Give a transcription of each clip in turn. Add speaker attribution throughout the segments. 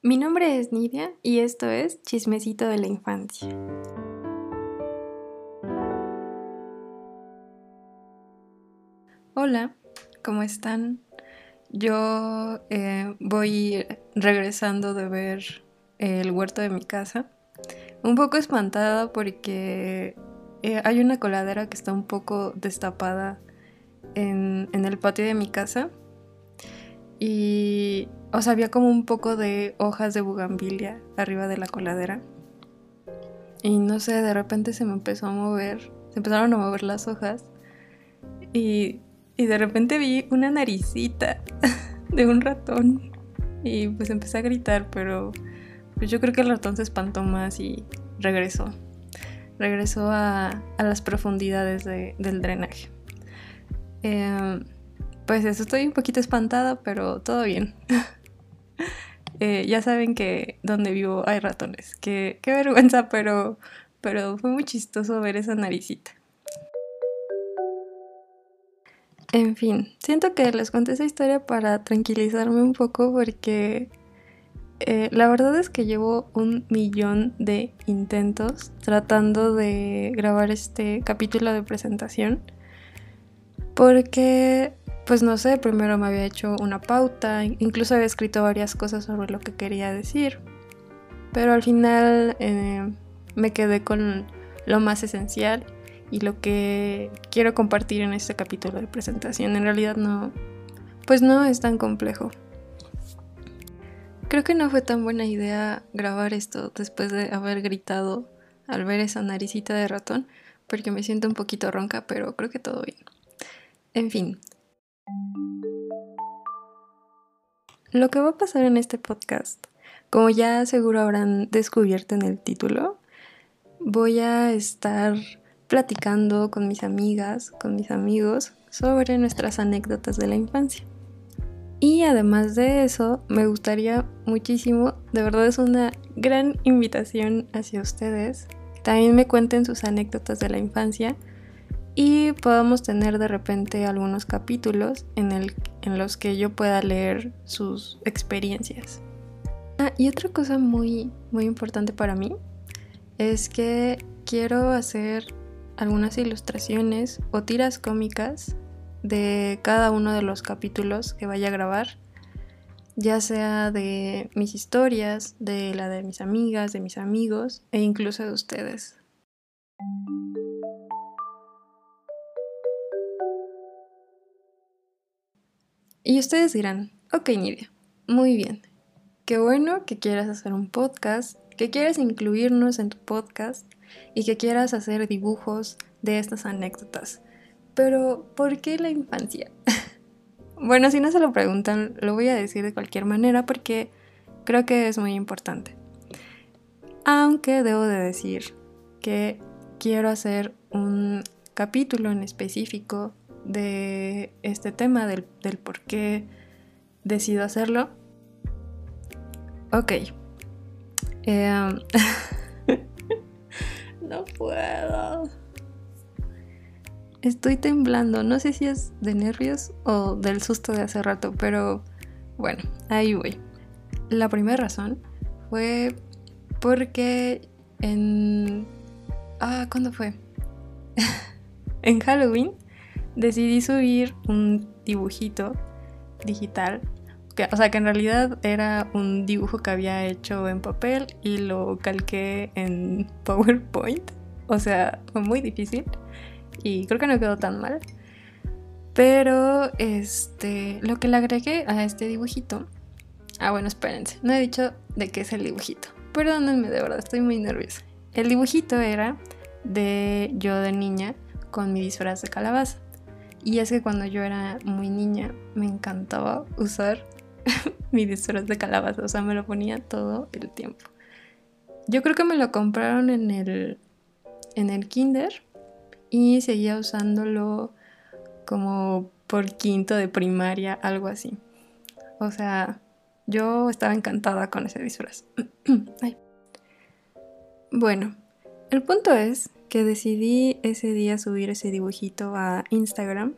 Speaker 1: Mi nombre es Nidia y esto es Chismecito de la Infancia. Hola, ¿cómo están? Yo eh, voy regresando de ver el huerto de mi casa. Un poco espantada porque eh, hay una coladera que está un poco destapada en, en el patio de mi casa. Y, o sea, había como un poco de hojas de bugambilia arriba de la coladera. Y no sé, de repente se me empezó a mover, se empezaron a mover las hojas. Y, y de repente vi una naricita de un ratón. Y pues empecé a gritar, pero pues yo creo que el ratón se espantó más y regresó. Regresó a, a las profundidades de, del drenaje. Eh, pues eso, estoy un poquito espantada, pero todo bien. eh, ya saben que donde vivo hay ratones. Qué, vergüenza, pero, pero fue muy chistoso ver esa naricita. En fin, siento que les conté esa historia para tranquilizarme un poco porque eh, la verdad es que llevo un millón de intentos tratando de grabar este capítulo de presentación porque pues no sé, primero me había hecho una pauta, incluso había escrito varias cosas sobre lo que quería decir, pero al final eh, me quedé con lo más esencial y lo que quiero compartir en este capítulo de presentación. En realidad no, pues no es tan complejo. Creo que no fue tan buena idea grabar esto después de haber gritado al ver esa naricita de ratón, porque me siento un poquito ronca, pero creo que todo bien. En fin, lo que va a pasar en este podcast, como ya seguro habrán descubierto en el título, voy a estar platicando con mis amigas, con mis amigos, sobre nuestras anécdotas de la infancia. Y además de eso, me gustaría muchísimo, de verdad es una gran invitación hacia ustedes, también me cuenten sus anécdotas de la infancia y podamos tener de repente algunos capítulos en, el, en los que yo pueda leer sus experiencias. Ah, y otra cosa muy, muy importante para mí es que quiero hacer algunas ilustraciones o tiras cómicas de cada uno de los capítulos que vaya a grabar, ya sea de mis historias, de la de mis amigas, de mis amigos e incluso de ustedes. Y ustedes dirán, ok Nidia, muy bien, qué bueno que quieras hacer un podcast, que quieras incluirnos en tu podcast y que quieras hacer dibujos de estas anécdotas. Pero, ¿por qué la infancia? bueno, si no se lo preguntan, lo voy a decir de cualquier manera porque creo que es muy importante. Aunque debo de decir que quiero hacer un capítulo en específico de este tema, del, por qué decido hacerlo. Ok. Em, no puedo. Estoy temblando. No sé si es de nervios o del susto de hace rato, pero bueno, ahí voy. La primera razón fue porque en... Ah, ¿cuándo fue? en Halloween decidí subir un dibujito digital. O sea, que en realidad era un dibujo que había hecho en papel y lo calqué en PowerPoint. O sea, fue muy difícil y creo que no quedó tan mal. Pero este, lo que le agregué a este dibujito. Ah, bueno, espérense, no he dicho de qué es el dibujito. Perdónenme, de verdad, estoy muy nerviosa. El dibujito era de yo de niña con mi disfraz de calabaza. Y es que cuando yo era muy niña me encantaba usar mi disfraz de calabaza, o sea, me lo ponía todo el tiempo. Yo creo que me lo compraron en el, en el kinder y seguía usándolo como por quinto de primaria, algo así. O sea, yo estaba encantada con ese disfraz. Bueno, el punto es que decidí ese día subir ese dibujito a Instagram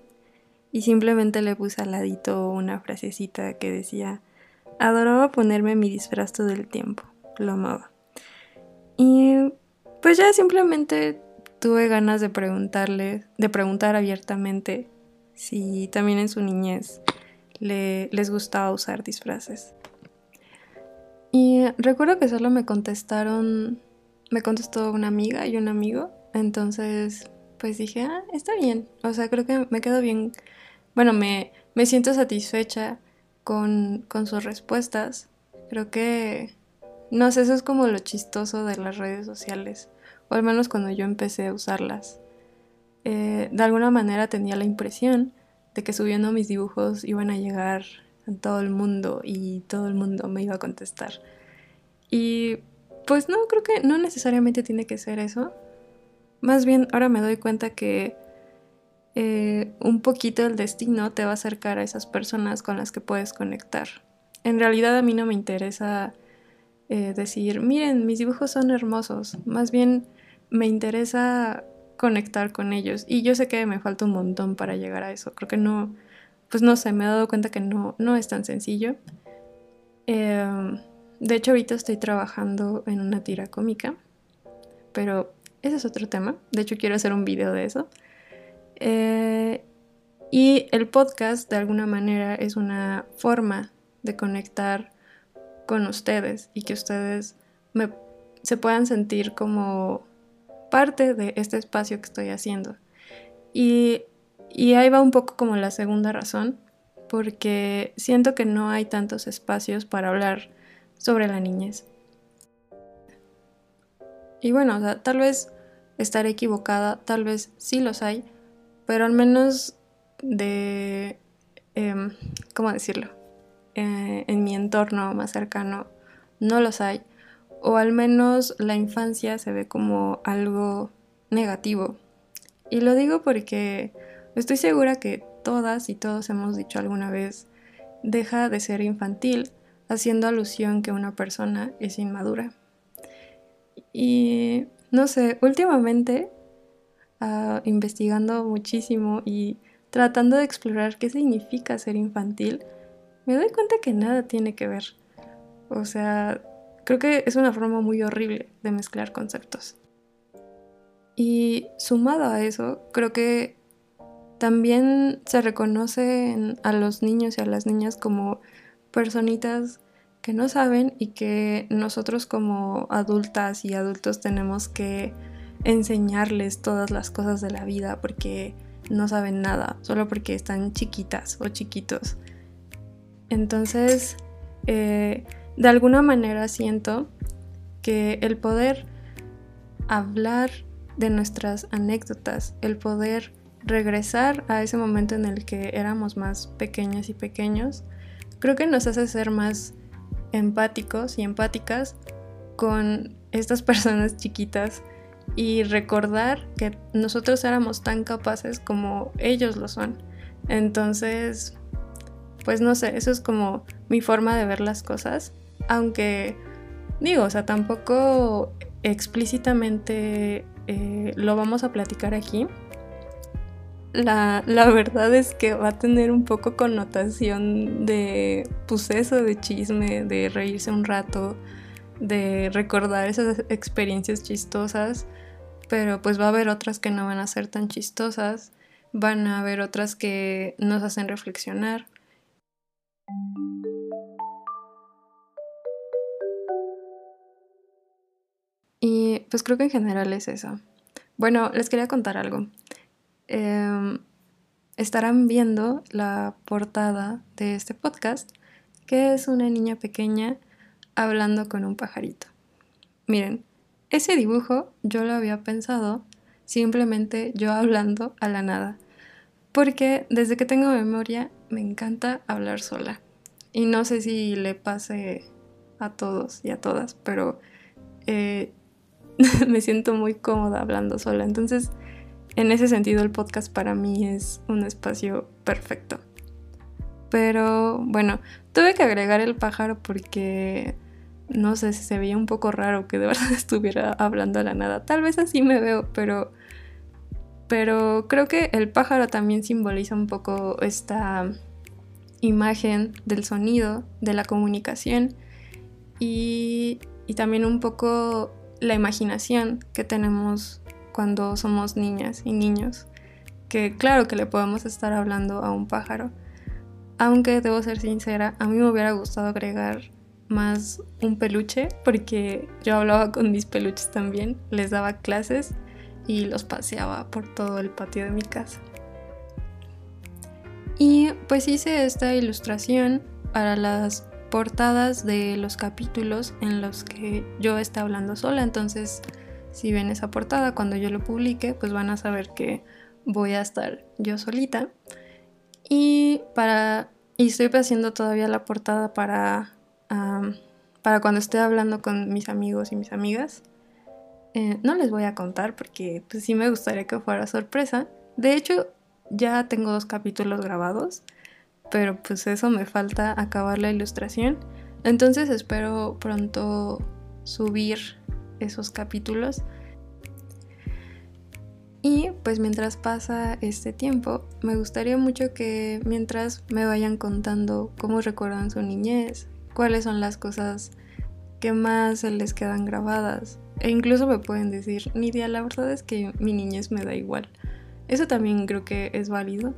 Speaker 1: y simplemente le puse al ladito una frasecita que decía, adoraba ponerme mi disfraz todo el tiempo, lo amaba. Y pues ya simplemente tuve ganas de preguntarle, de preguntar abiertamente si también en su niñez les gustaba usar disfraces. Y recuerdo que solo me contestaron, me contestó una amiga y un amigo, entonces pues dije, ah, está bien, o sea, creo que me quedo bien, bueno, me, me siento satisfecha con, con sus respuestas, creo que, no sé, eso es como lo chistoso de las redes sociales, o al menos cuando yo empecé a usarlas. Eh, de alguna manera tenía la impresión de que subiendo mis dibujos iban a llegar a todo el mundo y todo el mundo me iba a contestar. Y pues no, creo que no necesariamente tiene que ser eso. Más bien ahora me doy cuenta que eh, un poquito el destino te va a acercar a esas personas con las que puedes conectar. En realidad a mí no me interesa eh, decir, miren, mis dibujos son hermosos. Más bien me interesa conectar con ellos. Y yo sé que me falta un montón para llegar a eso. Creo que no, pues no sé, me he dado cuenta que no, no es tan sencillo. Em, de hecho, ahorita estoy trabajando en una tira cómica, pero ese es otro tema. De hecho, quiero hacer un video de eso. Eh, y el podcast, de alguna manera, es una forma de conectar con ustedes y que ustedes se puedan sentir como parte de este espacio que estoy haciendo. Y, y ahí va un poco como la segunda razón, porque siento que no hay tantos espacios para hablar sobre la niñez. Y bueno, tal vez estaré equivocada, tal vez sí los hay, pero al menos de, em, ¿cómo decirlo? Eh, en mi entorno más cercano no los hay o al menos la infancia se ve como algo negativo. Y lo digo porque estoy segura que todas y todos hemos dicho alguna vez, deja de ser infantil, haciendo alusión que una persona es inmadura. Y no sé, últimamente, ah, investigando muchísimo y tratando de explorar qué significa ser infantil, me doy cuenta que nada tiene que ver. O sea, Creo que es una forma muy horrible de mezclar conceptos. Y sumado a eso, creo que también se reconoce a los niños y a las niñas como personitas que no saben y que nosotros como adultas y adultos tenemos que enseñarles todas las cosas de la vida porque no saben nada, solo porque están chiquitas o chiquitos. Entonces, eh, de alguna manera siento que el poder hablar de nuestras anécdotas, el poder regresar a ese momento en el que éramos más pequeñas y pequeños, creo que nos hace ser más empáticos y empáticas con estas personas chiquitas y recordar que nosotros éramos tan capaces como ellos lo son. Entonces, pues no sé, eso es como mi forma de ver las cosas aunque digo, o sea, tampoco explícitamente eh, lo vamos a platicar aquí. La, verdad es que va a tener un poco connotación de pues eso, de chisme, de reírse un rato, de recordar esas experiencias chistosas, pero pues va a haber otras que no van a ser tan chistosas, van a haber otras que nos hacen reflexionar. Y pues creo que en general es eso. Bueno, les quería contar algo. Em, estarán viendo la portada de este podcast, que es una niña pequeña hablando con un pajarito. Miren, ese dibujo yo lo había pensado simplemente yo hablando a la nada, porque desde que tengo memoria me encanta hablar sola. Y no sé si le pase a todos y a todas, pero eh, me siento muy cómoda hablando sola. Entonces, en ese sentido, el podcast para mí es un espacio perfecto. Pero bueno, tuve que agregar el pájaro porque no sé si se veía un poco raro que de verdad estuviera hablando a la nada. Tal vez así me veo, pero pero creo que el pájaro también simboliza un poco esta imagen, del sonido, de la comunicación y, y también un poco la imaginación que tenemos cuando somos niñas y niños. Que claro que le podemos estar hablando a un pájaro. Aunque debo ser sincera, a mí me hubiera gustado agregar más un peluche porque yo hablaba con mis peluches también, les daba clases y los paseaba por todo el patio de mi casa. Y pues hice esta ilustración para las portadas de los capítulos en los que yo estaba hablando sola. Entonces, si ven esa portada cuando yo lo publique, pues van a saber que voy a estar yo solita. Y para y estoy haciendo todavía la portada para para cuando esté hablando con mis amigos y mis amigas. Eh, no les voy a contar porque pues sí me gustaría que fuera sorpresa. De hecho, ya tengo dos capítulos grabados, pero pues eso me falta acabar la ilustración. Entonces espero pronto subir esos capítulos. Y pues mientras pasa este tiempo, me gustaría mucho que mientras me vayan contando cómo recuerdan su niñez, cuáles son las cosas que más se les quedan grabadas. E incluso me pueden decir, Nidia, la verdad es que mi niñez me da igual. Eso también creo que es válido.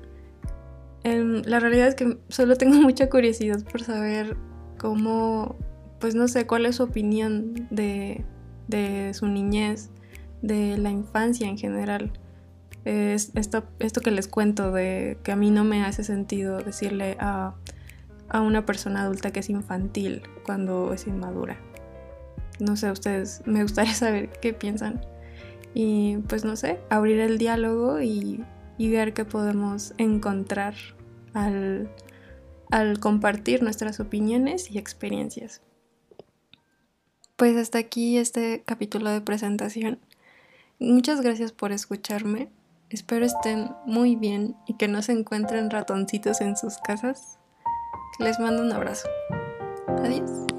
Speaker 1: Em, la realidad es que solo tengo mucha curiosidad por saber cómo, pues no sé, cuál es su opinión de, de su niñez, de la infancia en general. Es esto, esto que les cuento de que a mí no me hace sentido decirle a a una persona adulta que es infantil cuando es inmadura. No sé, ustedes, me gustaría saber qué piensan. Y pues no sé, abrir el diálogo y, ver qué podemos encontrar al, al compartir nuestras opiniones y experiencias. Pues hasta aquí este capítulo de presentación. Muchas gracias por escucharme. Espero estén muy bien y que no se encuentren ratoncitos en sus casas. Les mando un abrazo. Adiós.